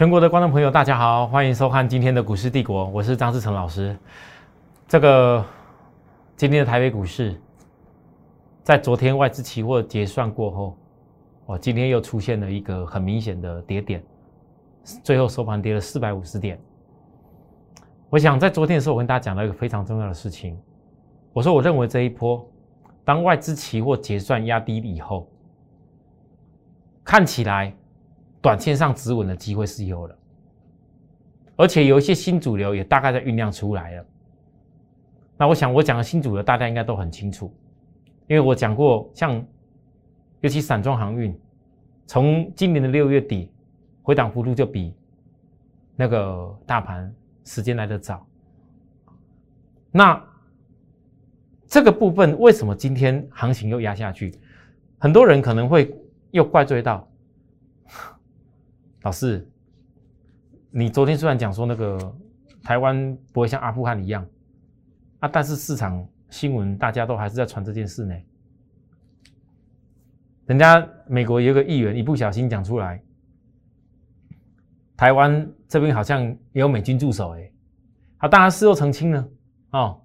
全国的观众朋友，大家好，欢迎收看今天的股市帝国，我是张志成老师。这个今天的台北股市，在昨天外资期货结算过后，哦，今天又出现了一个很明显的跌点，最后收盘跌了四百五十点。我想在昨天的时候，我跟大家讲了一个非常重要的事情，我说我认为这一波，当外资期货结算压低以后，看起来。短线上止稳的机会是有的，而且有一些新主流也大概在酝酿出来了。那我想我讲的新主流，大家应该都很清楚，因为我讲过，像尤其散装航运，从今年的六月底回档幅度就比那个大盘时间来的早。那这个部分为什么今天行情又压下去？很多人可能会又怪罪到。老师，你昨天虽然讲说那个台湾不会像阿富汗一样啊，但是市场新闻大家都还是在传这件事呢。人家美国有个议员一不小心讲出来，台湾这边好像也有美军驻守哎，好，当然事后澄清了哦。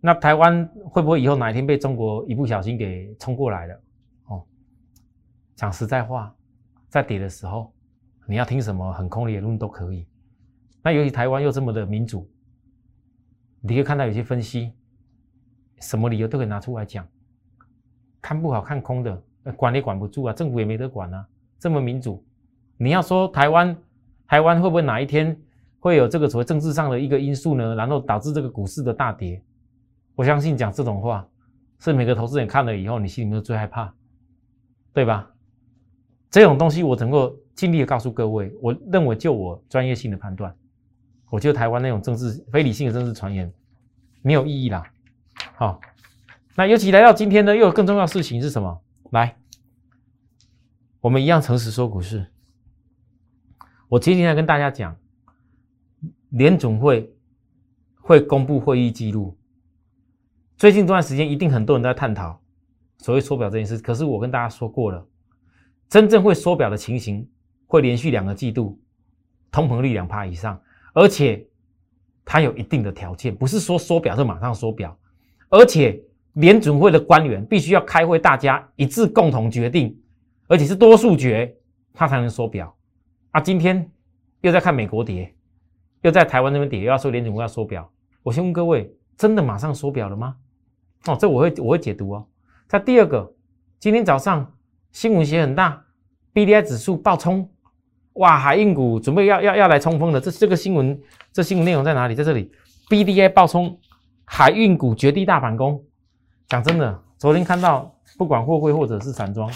那台湾会不会以后哪一天被中国一不小心给冲过来了？哦，讲实在话，在跌的时候。你要听什么很空的言论都可以，那尤其台湾又这么的民主，你可以看到有些分析，什么理由都可以拿出来讲，看不好看空的，管也管不住啊，政府也没得管啊，这么民主，你要说台湾，台湾会不会哪一天会有这个所谓政治上的一个因素呢？然后导致这个股市的大跌？我相信讲这种话，是每个投资人看了以后，你心里面最害怕，对吧？这种东西我能够。尽力的告诉各位，我认为就我专业性的判断，我觉得台湾那种政治非理性的政治传言没有意义啦。好，那尤其来到今天呢，又有更重要的事情是什么？来，我们一样诚实说股市。我今天来跟大家讲，联总会会公布会议记录。最近这段时间，一定很多人在探讨所谓缩表这件事。可是我跟大家说过了，真正会缩表的情形。会连续两个季度通膨率两趴以上，而且它有一定的条件，不是说缩表就马上缩表，而且联准会的官员必须要开会，大家一致共同决定，而且是多数决，它才能缩表。啊，今天又在看美国跌，又在台湾那边跌，又要说联准会要缩表，我先问各位，真的马上缩表了吗？哦，这我会我会解读哦。在第二个，今天早上新闻写很大，B D I 指数暴冲。哇，海运股准备要要要来冲锋了！这这个新闻，这新闻内容在哪里？在这里，B D A 爆冲，海运股绝地大反攻。讲真的，昨天看到不管货柜或者是散装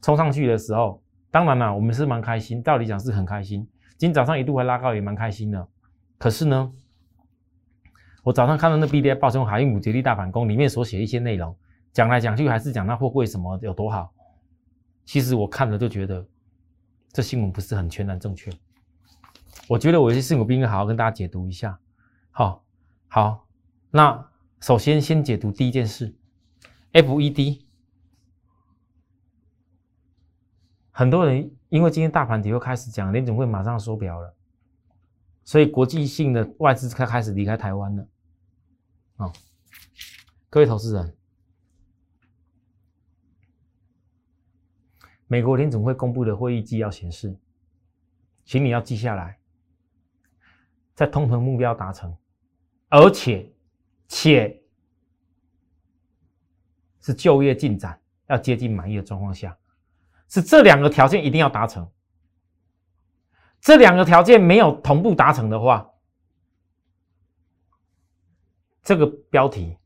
冲上去的时候，当然了，我们是蛮开心，道理讲是很开心。今天早上一度还拉高，也蛮开心的。可是呢，我早上看到那 B D A 爆冲，海运股绝地大反攻里面所写一些内容，讲来讲去还是讲那货柜什么有多好。其实我看了就觉得。这新闻不是很全然正确，我觉得我有些事情我应该好好跟大家解读一下。好，好，那首先先解读第一件事，FED，很多人因为今天大盘跌又开始讲联总会马上收表了，所以国际性的外资开开始离开台湾了。啊，各位投资人。美国联总会公布的会议纪要显示，请你要记下来，在通膨目标达成，而且且是就业进展要接近满意的状况下，是这两个条件一定要达成。这两个条件没有同步达成的话，这个标题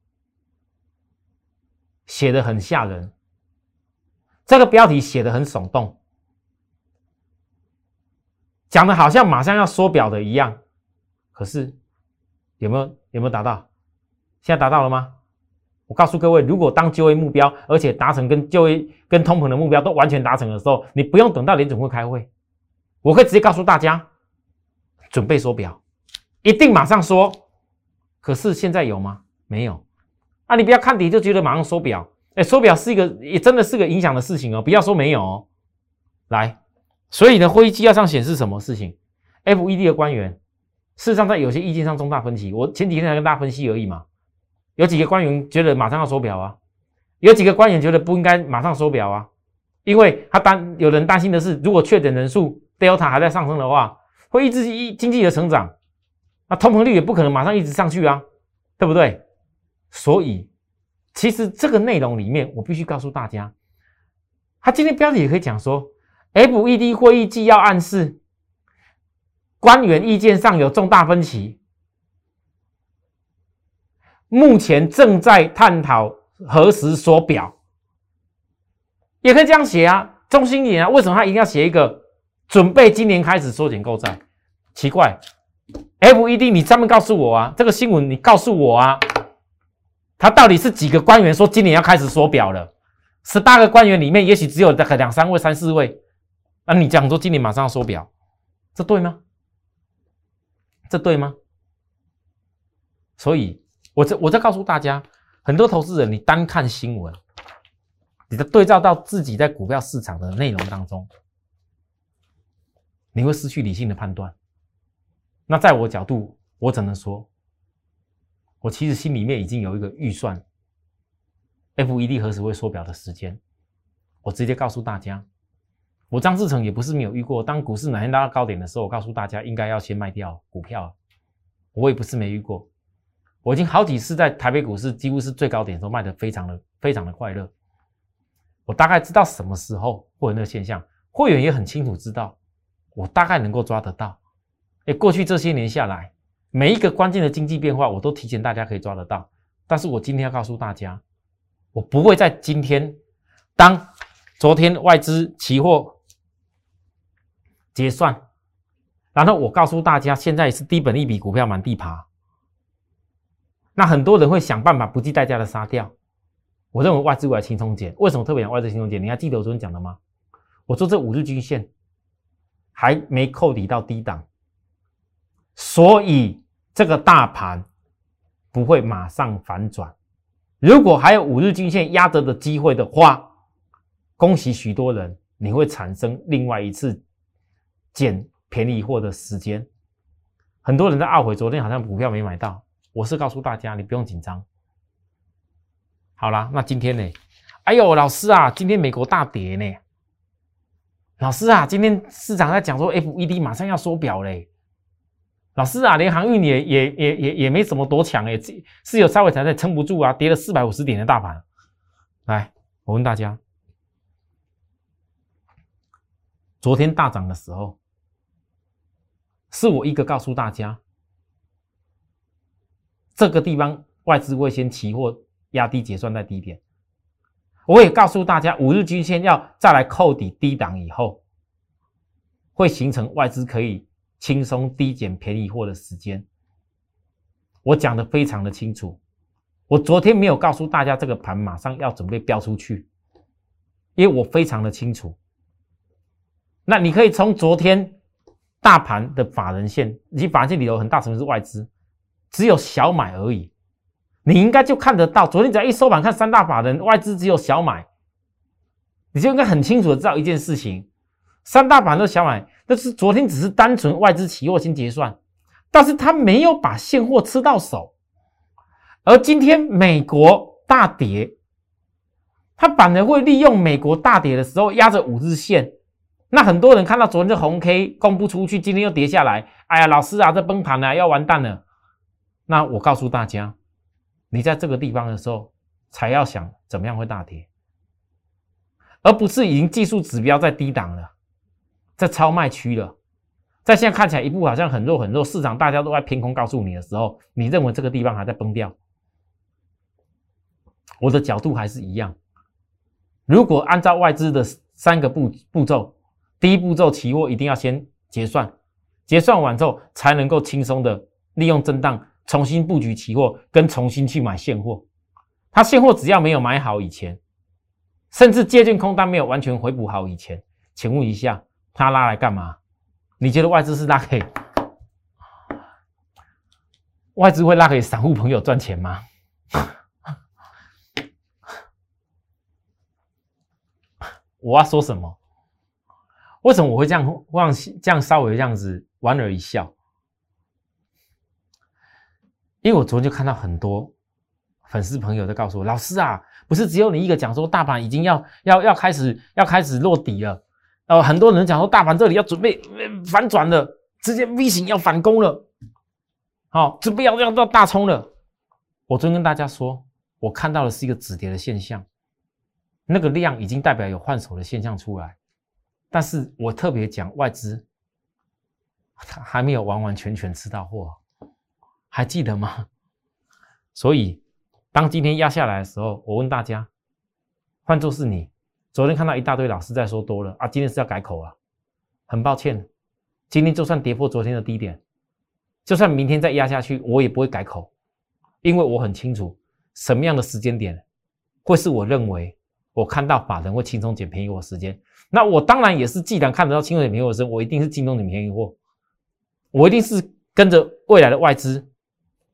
写的很吓人。这个标题写的很耸动，讲的好像马上要缩表的一样，可是有没有有没有达到？现在达到了吗？我告诉各位，如果当就业目标而且达成跟就业跟通膨的目标都完全达成的时候，你不用等到联总会开会，我可以直接告诉大家，准备缩表，一定马上缩。可是现在有吗？没有。啊，你不要看底就觉得马上缩表。哎，手表是一个，也真的是个影响的事情哦。不要说没有哦。来，所以呢，会议纪要上显示什么事情？FED 的官员事实上在有些意见上重大分歧。我前几天才跟大家分析而已嘛。有几个官员觉得马上要手表啊，有几个官员觉得不应该马上手表啊，因为他担有人担心的是，如果确诊人数 Delta 还在上升的话，会抑制经经济的成长，那通膨率也不可能马上一直上去啊，对不对？所以，其实这个内容里面，我必须告诉大家，他今天标题也可以讲说，FED 会议纪要暗示官员意见上有重大分歧。目前正在探讨何时缩表，也可以这样写啊。中心点啊，为什么他一定要写一个准备今年开始缩减购债？奇怪，FED 你专门告诉我啊，这个新闻你告诉我啊，他到底是几个官员说今年要开始缩表了？十八个官员里面，也许只有两三位、三四位。那你讲说今年马上要缩表，这对吗？这对吗？所以。我在我在告诉大家，很多投资人，你单看新闻，你的对照到自己在股票市场的内容当中，你会失去理性的判断。那在我角度，我只能说，我其实心里面已经有一个预算，FED 何时会缩表的时间，我直接告诉大家，我张志成也不是没有遇过，当股市哪天拉到高点的时候，我告诉大家应该要先卖掉股票，我也不是没遇过。我已经好几次在台北股市几乎是最高点的时候卖的非常的非常的快乐。我大概知道什么时候会有那个现象，会员也很清楚知道，我大概能够抓得到。哎，过去这些年下来，每一个关键的经济变化，我都提前大家可以抓得到。但是我今天要告诉大家，我不会在今天当昨天外资期货结算，然后我告诉大家现在是低本利比股票满地爬。那很多人会想办法不计代价的杀掉。我认为外资股要轻松减。为什么特别讲外资轻松减？你还记得我昨天讲的吗？我说这五日均线还没扣底到低档，所以这个大盘不会马上反转。如果还有五日均线压着的机会的话，恭喜许多人，你会产生另外一次捡便宜货的时间。很多人在懊悔昨天好像股票没买到。我是告诉大家，你不用紧张。好啦，那今天呢？哎呦，老师啊，今天美国大跌呢。老师啊，今天市场在讲说 FED 马上要缩表嘞。老师啊，连航运也也也也也没什么多强哎，是有稍微才在撑不住啊，跌了四百五十点的大盘。来，我问大家，昨天大涨的时候，是我一个告诉大家。这个地方外资会先期货压低结算在低点，我也告诉大家，五日均线要再来扣底低档以后，会形成外资可以轻松低减便宜货的时间。我讲的非常的清楚，我昨天没有告诉大家这个盘马上要准备飙出去，因为我非常的清楚。那你可以从昨天大盘的法人线以及法人线里头很大成分是外资。只有小买而已，你应该就看得到。昨天只要一收盘看三大法人外资只有小买，你就应该很清楚的知道一件事情：三大法人小买，那是昨天只是单纯外资期货先结算，但是他没有把现货吃到手。而今天美国大跌，他反而会利用美国大跌的时候压着五日线。那很多人看到昨天这红 K 公布出去，今天又跌下来，哎呀，老师啊，这崩盘了，要完蛋了。那我告诉大家，你在这个地方的时候，才要想怎么样会大跌，而不是已经技术指标在低档了，在超卖区了，在现在看起来一步好像很弱很弱，市场大家都在偏空告诉你的时候，你认为这个地方还在崩掉？我的角度还是一样，如果按照外资的三个步步骤，第一步骤期货一定要先结算，结算完之后才能够轻松的利用震荡。重新布局期货，跟重新去买现货，他现货只要没有买好以前，甚至借券空单没有完全回补好以前，请问一下，他拉来干嘛？你觉得外资是拉给外资会拉给散户朋友赚钱吗？我要说什么？为什么我会这样忘这样稍微这样子莞尔一笑？因为我昨天就看到很多粉丝朋友在告诉我，老师啊，不是只有你一个讲说大盘已经要要要开始要开始落底了，呃，很多人讲说大盘这里要准备反转了，直接 V 型要反攻了，好，准备要要到大冲了。我昨天跟大家说，我看到的是一个止跌的现象，那个量已经代表有换手的现象出来，但是我特别讲外资，他还没有完完全全吃到货。还记得吗？所以，当今天压下来的时候，我问大家：换作是你，昨天看到一大堆老师在说多了啊，今天是要改口啊。很抱歉，今天就算跌破昨天的低点，就算明天再压下去，我也不会改口，因为我很清楚什么样的时间点会是我认为我看到法人会轻松捡便宜货时间。那我当然也是，既然看得到轻松捡便宜货时间，我一定是京东捡便宜货，我一定是跟着未来的外资。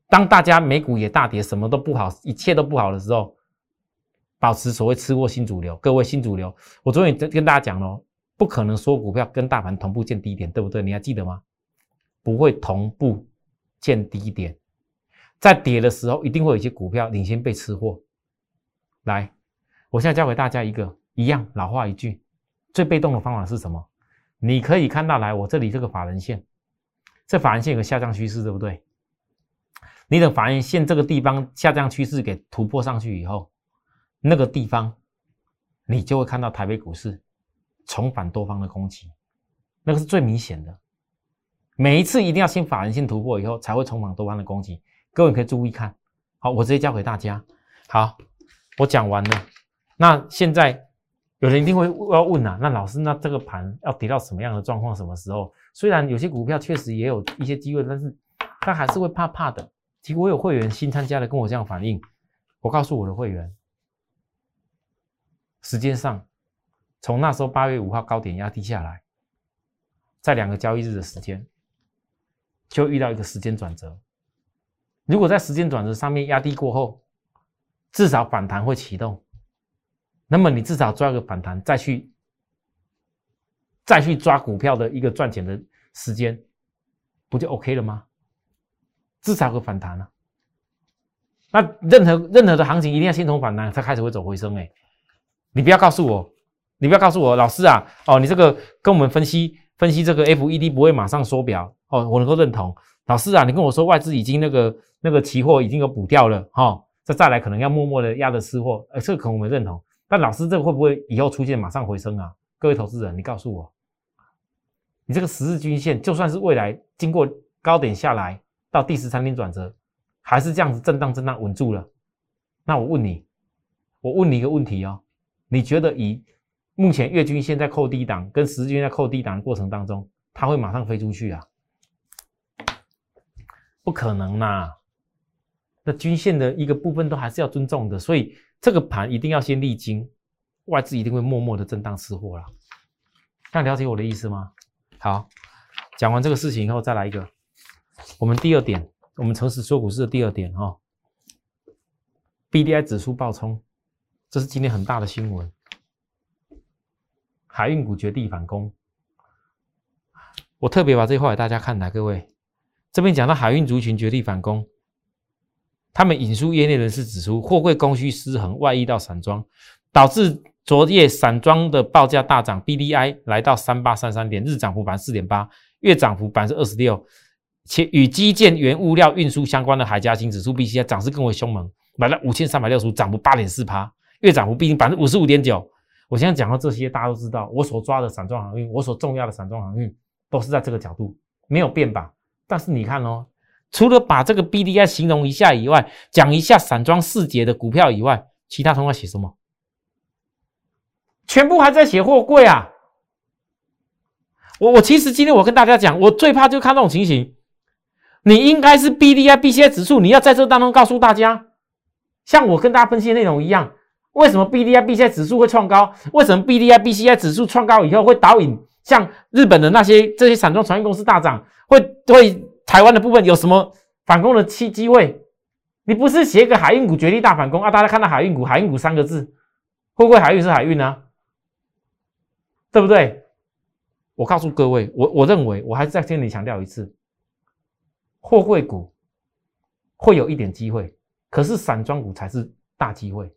当大家美股也大跌，什么都不好，一切都不好的时候，保持所谓吃货新主流。各位新主流，我昨天跟跟大家讲了，不可能说股票跟大盘同步见低点，对不对？你还记得吗？不会同步见低点，在跌的时候，一定会有一些股票领先被吃货。来，我现在教给大家一个一样老话一句，最被动的方法是什么？你可以看到，来我这里这个法人线，这法人线有个下降趋势，对不对？你等法人线这个地方下降趋势给突破上去以后，那个地方你就会看到台北股市重返多方的攻击，那个是最明显的。每一次一定要先法人线突破以后，才会重返多方的攻击。各位可以注意看，好，我直接教给大家。好，我讲完了。那现在有人一定会要问啊，那老师，那这个盘要跌到什么样的状况？什么时候？虽然有些股票确实也有一些机会，但是他还是会怕怕的。其实我有会员新参加的跟我这样反映，我告诉我的会员，时间上从那时候八月五号高点压低下来，在两个交易日的时间，就遇到一个时间转折。如果在时间转折上面压低过后，至少反弹会启动，那么你至少抓个反弹，再去再去抓股票的一个赚钱的时间，不就 OK 了吗？至少会反弹了。那任何任何的行情一定要先从反弹，才开始会走回升。哎，你不要告诉我，你不要告诉我，老师啊，哦，你这个跟我们分析分析这个 FED 不会马上缩表哦，我能够认同。老师啊，你跟我说外资已经那个那个期货已经有补掉了哈，这再来可能要默默的压着吃货，哎，这个可能我们认同。但老师这个会不会以后出现马上回升啊？各位投资人，你告诉我，你这个十日均线就算是未来经过高点下来。到第十三天转折，还是这样子震荡震荡稳住了。那我问你，我问你一个问题哦，你觉得以目前月均线在扣低档跟十日均在扣低档的过程当中，它会马上飞出去啊？不可能呐！那均线的一个部分都还是要尊重的，所以这个盘一定要先历经外资一定会默默的震荡吃货了。这样了解我的意思吗？好，讲完这个事情以后，再来一个。我们第二点，我们诚实说股市的第二点哈，B D I 指数爆冲，这是今天很大的新闻。海运股绝地反攻，我特别把这句话给大家看来，各位这边讲到海运族群绝地反攻，他们引述业内人士指出，货柜供需失衡外溢到散装，导致昨夜散装的报价大涨，B D I 来到三八三三点，日涨幅百分之四点八，月涨幅百分之二十六。且与基建、原物料运输相关的海嘉新指数 B C I 涨势更为凶猛，买了五千三百六十五，涨幅八点四趴，月涨幅毕竟百分之五十五点九。我现在讲到这些，大家都知道，我所抓的散装航运，我所重要的散装航运，都是在这个角度，没有变吧？但是你看哦，除了把这个 B D I 形容一下以外，讲一下散装四节的股票以外，其他通要写什么？全部还在写货柜啊！我我其实今天我跟大家讲，我最怕就看这种情形。你应该是 B D I B C I 指数，你要在这当中告诉大家，像我跟大家分析的内容一样，为什么 B D I B C I 指数会创高？为什么 B D I B C I 指数创高以后会导引像日本的那些这些散装船运公司大涨？会对台湾的部分有什么反攻的机机会？你不是写个海运股绝地大反攻啊？大家看到海运股，海运股三个字，会不会海运是海运呢？对不对？我告诉各位，我我认为我还是再跟你强调一次，货柜股会有一点机会，可是散装股才是大机会。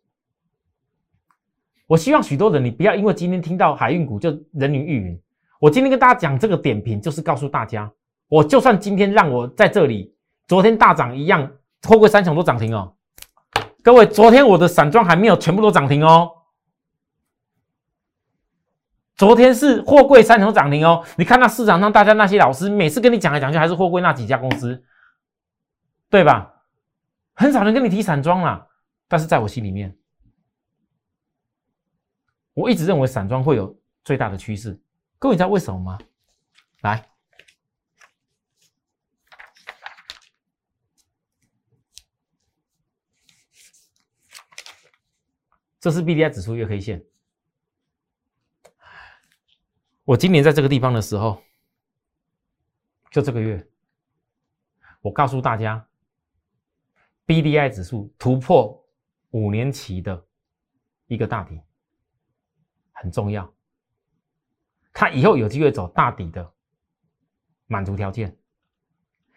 我希望许多人你不要因为今天听到海运股就人云亦云。我今天跟大家讲这个点评，就是告诉大家，我就算今天让我在这里，昨天大涨一样，货柜三雄都涨停哦。各位，昨天我的散装还没有全部都涨停哦。昨天是货柜三雄涨停哦。你看那市场上大家那些老师，每次跟你讲来讲去还是货柜那几家公司，对吧？很少人跟你提散装啦。但是在我心里面，我一直认为散装会有最大的趋势。各位你知道为什么吗？来，这是 B D I 指数月 K 线。我今年在这个地方的时候，就这个月，我告诉大家，B D I 指数突破五年期的一个大底，很重要。它以后有机会走大底的满足条件，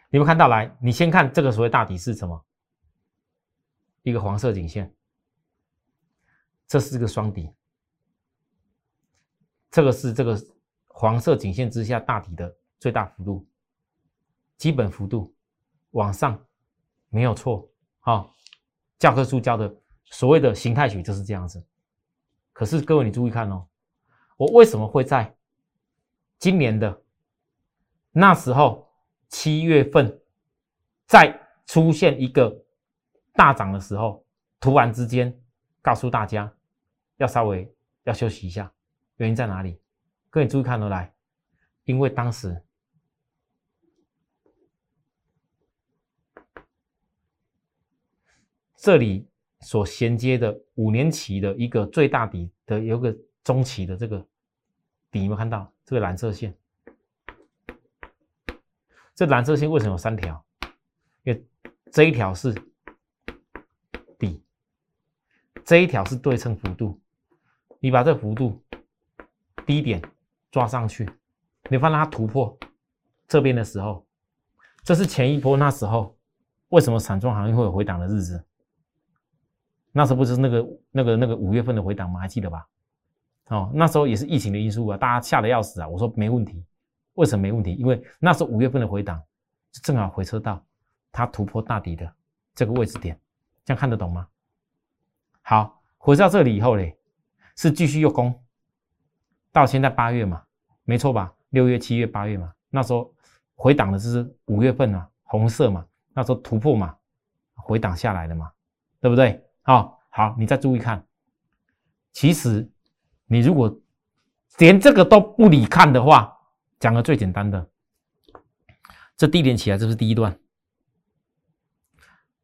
你们看到来？你先看这个所谓大底是什么？一个黄色颈线，这是个双底，这个是这个黄色颈线之下大底的最大幅度，基本幅度往上没有错。好，教科书教的所谓的形态学就是这样子。可是各位你注意看哦，我为什么会在？今年的那时候，七月份再出现一个大涨的时候，突然之间告诉大家要稍微要休息一下，原因在哪里？各位注意看哦，来，因为当时这里所衔接的五年期的一个最大底的有个中期的这个底，有没有看到？这个蓝色线，这蓝色线为什么有三条？因为这一条是底，这一条是对称幅度。你把这幅度低点抓上去，你放它突破这边的时候，这是前一波那时候为什么散装行业会有回档的日子？那时候不是那个那个那个五月份的回档吗？还记得吧？哦，那时候也是疫情的因素啊，大家吓得要死啊！我说没问题，为什么没问题？因为那时候五月份的回档，正好回撤到它突破大底的这个位置点，这样看得懂吗？好，回到这里以后嘞，是继续又攻，到现在八月嘛，没错吧？六月、七月、八月嘛，那时候回档的是五月份啊，红色嘛，那时候突破嘛，回档下来的嘛，对不对？好，好，你再注意看，其实。你如果连这个都不理看的话，讲个最简单的，这低点起来，这是第一段，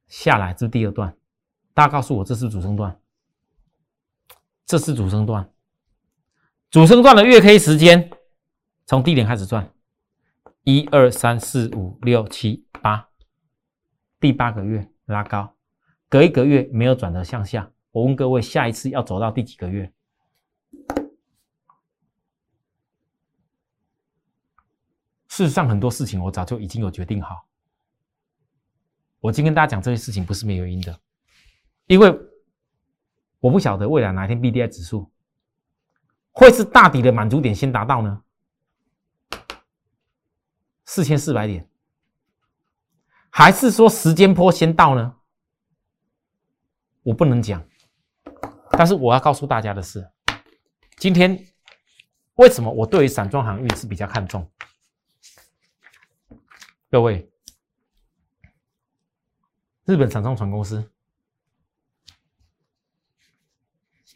下来这是第二段，大家告诉我这是主升段，这是主升段，主升段的月 K 时间从低点开始转，一二三四五六七八，第八个月拉高，隔一个月没有转折向下，我问各位，下一次要走到第几个月？事实上，很多事情我早就已经有决定好。我今天跟大家讲这些事情不是没有原因的，因为我不晓得未来哪一天 B D I 指数会是大底的满足点先达到呢？四千四百点，还是说时间坡先到呢？我不能讲，但是我要告诉大家的是，今天为什么我对于散装航运是比较看重？各位，日本散装船公司，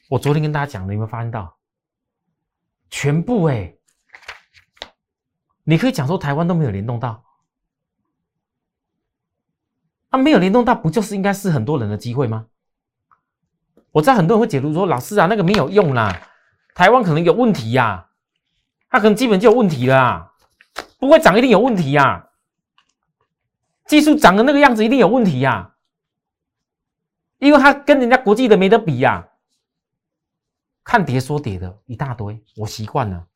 我昨天跟大家讲的，有没有发现到？全部哎，你可以讲说台湾都没有联动到，啊，没有联动到，不就是应该是很多人的机会吗？我知道很多人会解读说，老师啊，那个没有用啦，台湾可能有问题呀，它可能基本就有问题了，不会涨一定有问题呀。技术长的那个样子一定有问题呀，因为它跟人家国际的没得比呀。看跌说跌的一大堆，我习惯了。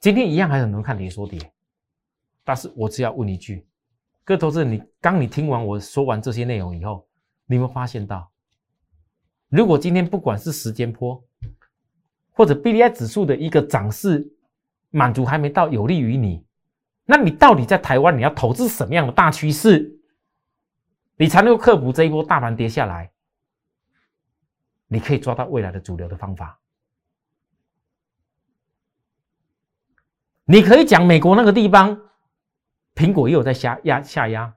今天一样还很能看跌说跌，但是我只要问一句，各位投资人，你当你听完我说完这些内容以后，你有没有发现到，如果今天不管是时间波，或者 B D I 指数的一个涨势满足还没到有利于你，那你到底在台湾你要投资什么样的大趋势，你才能够克服这一波大盘跌下来？你可以抓到未来的主流的方法。你可以讲美国那个地方，苹果也有在下压下压，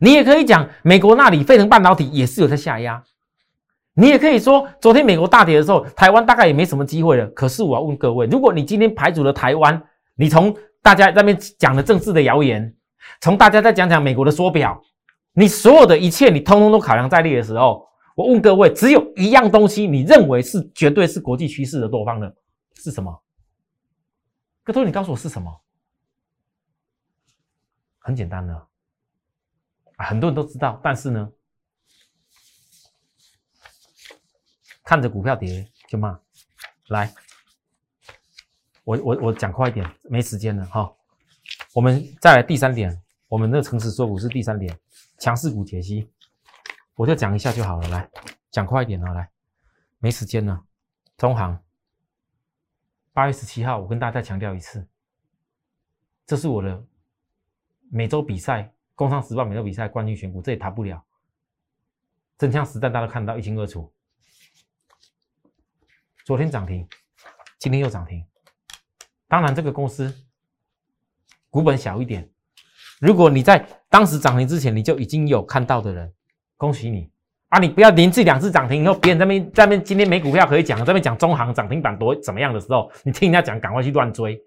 你也可以讲美国那里飞腾半导体也是有在下压，你也可以说昨天美国大跌的时候，台湾大概也没什么机会了。可是我要问各位，如果你今天排除了台湾，你从大家那边讲的政治的谣言，从大家再讲讲美国的缩表，你所有的一切你通通都考量在内的时候。我问各位，只有一样东西，你认为是绝对是国际趋势的多方的，是什么？各位，你告诉我是什么？很简单的，很多人都知道，但是呢，看着股票跌就骂。来，我我我讲快一点，没时间了哈。我们再来第三点，我们的诚实说股是第三点，强势股解析。我就讲一下就好了，来讲快一点啊，来，没时间了。中行八月十七号，我跟大家再强调一次，这是我的每周比赛《工商时报》每周比赛冠军选股，这也逃不了。真枪实弹，大家都看到一清二楚。昨天涨停，今天又涨停。当然，这个公司股本小一点。如果你在当时涨停之前，你就已经有看到的人。恭喜你啊！你不要连续两次涨停以后，别人在那边在那边今天没股票可以讲，在那边讲中行涨停板多怎么样的时候，你听人家讲，赶快去乱追，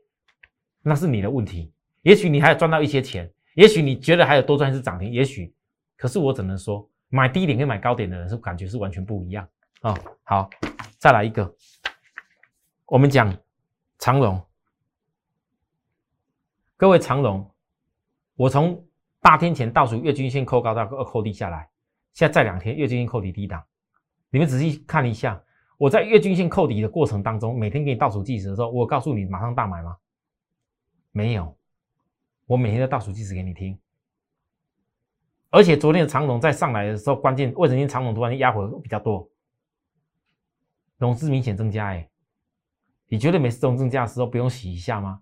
那是你的问题。也许你还有赚到一些钱，也许你觉得还有多赚一次涨停，也许，可是我只能说，买低点跟买高点的人是感觉是完全不一样啊。好，再来一个，我们讲长荣，各位长荣，我从大天前倒数月均线扣高到扣低下来。现在这两天月均线扣底低档，你们仔细看一下，我在月均线扣底的过程当中，每天给你倒数计时的时候，我告诉你马上大买吗？没有，我每天在倒数计时给你听。而且昨天的长龙在上来的时候，关键为什么长龙突然间压回比较多？融资明显增加，哎，你觉得每次融资增加的时候不用洗一下吗？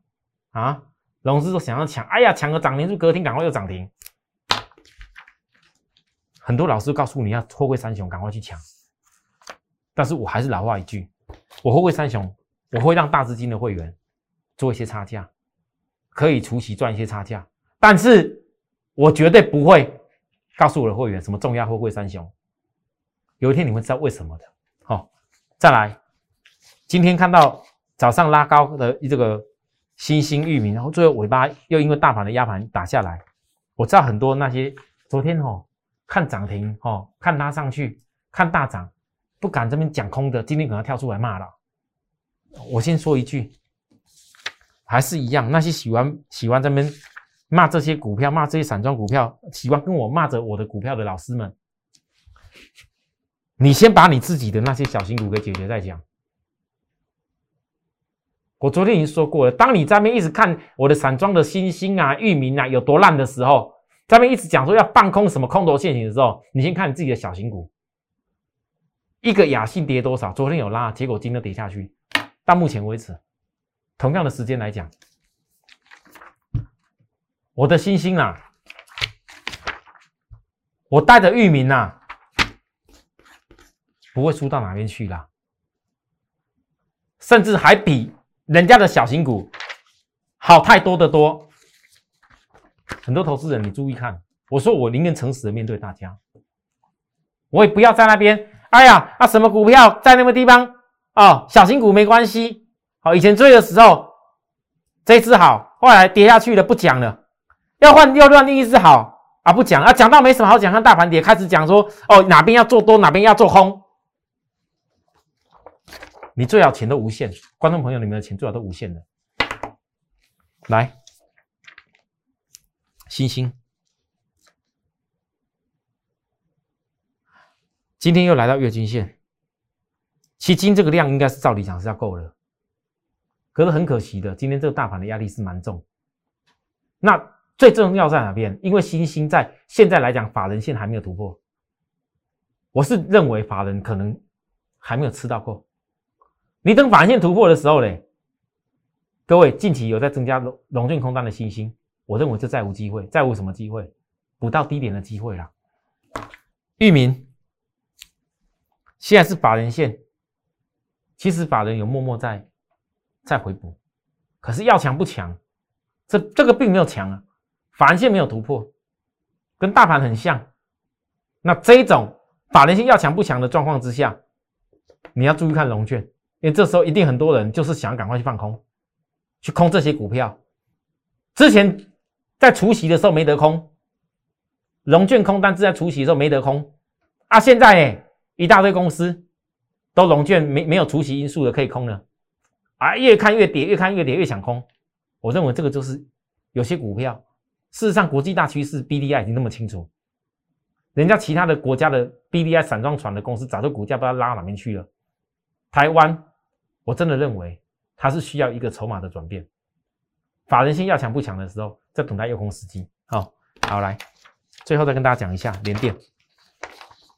啊，融资都想要抢，哎呀，抢个涨停，就隔天赶快又涨停。很多老师告诉你要货柜三雄，赶快去抢。但是我还是老话一句，我货柜三雄，我会让大资金的会员做一些差价，可以除息赚一些差价。但是我绝对不会告诉我的会员什么重压货柜三雄。有一天你会知道为什么的。好，再来，今天看到早上拉高的这个新兴域名，然后最后尾巴又因为大盘的压盘打下来。我知道很多那些昨天哦。看涨停哦，看拉上去，看大涨，不敢这边讲空的，今天可能跳出来骂了。我先说一句，还是一样，那些喜欢喜欢这边骂这些股票，骂这些散装股票，喜欢跟我骂着我的股票的老师们，你先把你自己的那些小型股给解决再讲。我昨天已经说过了，当你在那边一直看我的散装的新星啊、域名啊有多烂的时候。在那边一直讲说要放空什么空头陷阱的时候，你先看你自己的小型股，一个雅信跌多少？昨天有拉，结果今天跌下去。到目前为止，同样的时间来讲，我的星星啊，我带着域名啊，不会输到哪边去啦，甚至还比人家的小型股好太多的多。很多投资人，你注意看，我说我宁愿诚实的面对大家，我也不要在那边，哎呀，啊什么股票在那个地方哦，小型股没关系，好，以前追的时候这只好，后来跌下去了不讲了，要换要换另一只好啊不讲。啊，讲到没什么好讲，看大盘跌开始讲说哦哪边要做多哪边要做空，你最好钱都无限，观众朋友你们的钱最好都无限的，来。星星，今天又来到月均线，其今这个量应该是照理讲是要够了，可是很可惜的，今天这个大盘的压力是蛮重。那最重要在哪边？因为星星在现在来讲，法人线还没有突破。我是认为法人可能还没有吃到够。你等法人线突破的时候嘞，各位近期有在增加龙龙券空单的信心，我认为就再无机会，再无什么机会，补到低点的机会了。域名现在是法人线，其实法人有默默在在回补，可是要强不强？这这个并没有强啊，法人线没有突破，跟大盘很像。那这一种。法人性要强不强的状况之下，你要注意看龙券，因为这时候一定很多人就是想赶快去放空，去空这些股票。之前在除夕的时候没得空，龙券空单是在除夕的时候没得空啊。现在哎，一大堆公司都龙券没没有除夕因素的可以空了啊，越看越跌，越看越跌，越想空。我认为这个就是有些股票，事实上国际大趋势 B D I 已经那么清楚。人家其他的国家的 B D I 散装船的公司早就股价不知道拉到哪边去了。台湾，我真的认为它是需要一个筹码的转变，法人性要强不强的时候，在等待诱空时机。好，好来，最后再跟大家讲一下联电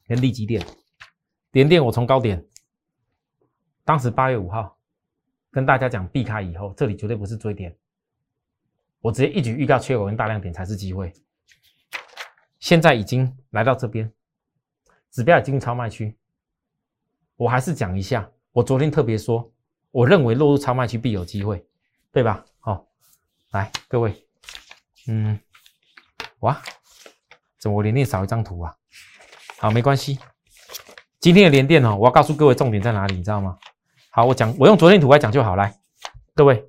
跟利基电。联电我从高点，当时八月五号跟大家讲避开以后，这里绝对不是追点，我直接一举预告缺口跟大量点才是机会。现在已经来到这边，指标已经超卖区。我还是讲一下，我昨天特别说，我认为落入超卖区必有机会，对吧？好，来各位，嗯，哇，怎么我连电少一张图啊？好，没关系，今天的连电哦，我要告诉各位重点在哪里，你知道吗？好，我讲，我用昨天图来讲就好。来，各位，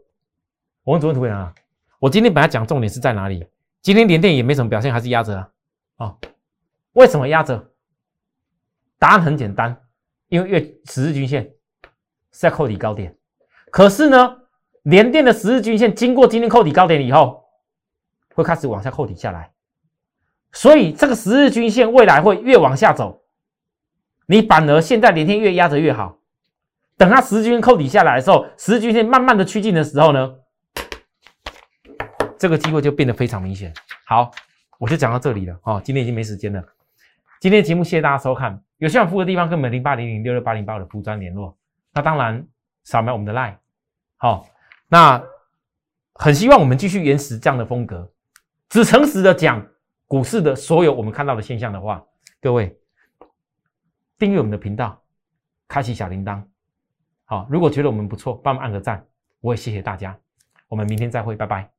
我用昨天图讲啊，我今天本来讲重点是在哪里？今天连电也没什么表现，还是压着啊。哦，为什么压着？答案很简单，因为月十日均线在扣底高点，可是呢，连电的十日均线经过今天扣底高点以后，会开始往下扣底下来，所以这个十日均线未来会越往下走，你反而现在连天越压着越好。等它十日均线扣底下来的时候，十日均线慢慢的趋近的时候呢，这个机会就变得非常明显。好。我就讲到这里了哦，今天已经没时间了。今天的节目谢谢大家收看，有需要服务的地方跟我们零八零零六六八零八的服务专联络。那当然扫描我们的 line，好，那很希望我们继续延时这样的风格，只诚实的讲股市的所有我们看到的现象的话，各位订阅我们的频道，开启小铃铛，好，如果觉得我们不错，帮忙按个赞，我也谢谢大家。我们明天再会，拜拜。